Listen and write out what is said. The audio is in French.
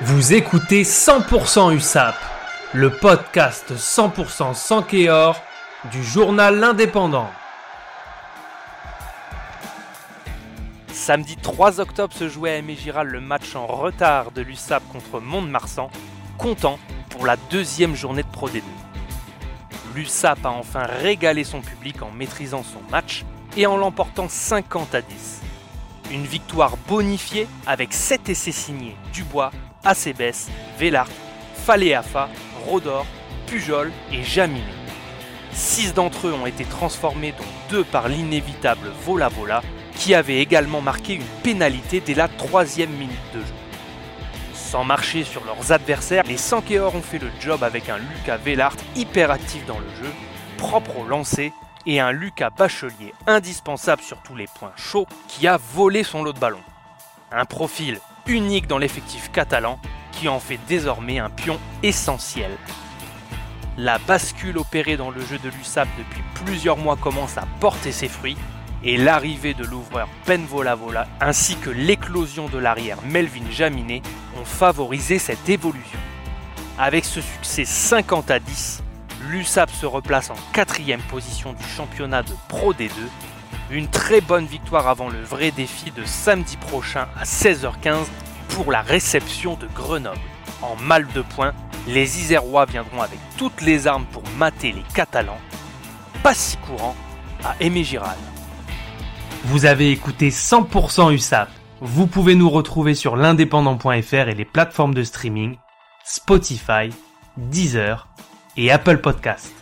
Vous écoutez 100% USAP, le podcast 100% sans Kéor du journal L'Indépendant. Samedi 3 octobre se jouait à Aimé Giral le match en retard de l'USAP contre Mont-de-Marsan, comptant pour la deuxième journée de Pro D2. L'USAP a enfin régalé son public en maîtrisant son match et en l'emportant 50 à 10. Une victoire bonifiée avec 7 essais signés Dubois, Acebes, Vélart, Faléafa, Rodor, Pujol et Jaminet. Six d'entre eux ont été transformés, dont deux par l'inévitable Vola Vola, qui avait également marqué une pénalité dès la troisième minute de jeu. Sans marcher sur leurs adversaires, les Sankeor ont fait le job avec un Lucas Vélart hyper actif dans le jeu, propre au lancer, et un Lucas Bachelier indispensable sur tous les points chauds qui a volé son lot de ballons. Un profil unique dans l'effectif catalan qui en fait désormais un pion essentiel. La bascule opérée dans le jeu de l'USAP depuis plusieurs mois commence à porter ses fruits et l'arrivée de l'ouvreur Ben Vola ainsi que l'éclosion de l'arrière Melvin Jaminet ont favorisé cette évolution. Avec ce succès 50 à 10, l'USAP se replace en quatrième position du championnat de Pro D2 une très bonne victoire avant le vrai défi de samedi prochain à 16h15 pour la réception de Grenoble. En mal de points, les Isérois viendront avec toutes les armes pour mater les Catalans. Pas si courant à Aimé Giral. Vous avez écouté 100% USAP. Vous pouvez nous retrouver sur l'indépendant.fr et les plateformes de streaming Spotify, Deezer et Apple Podcasts.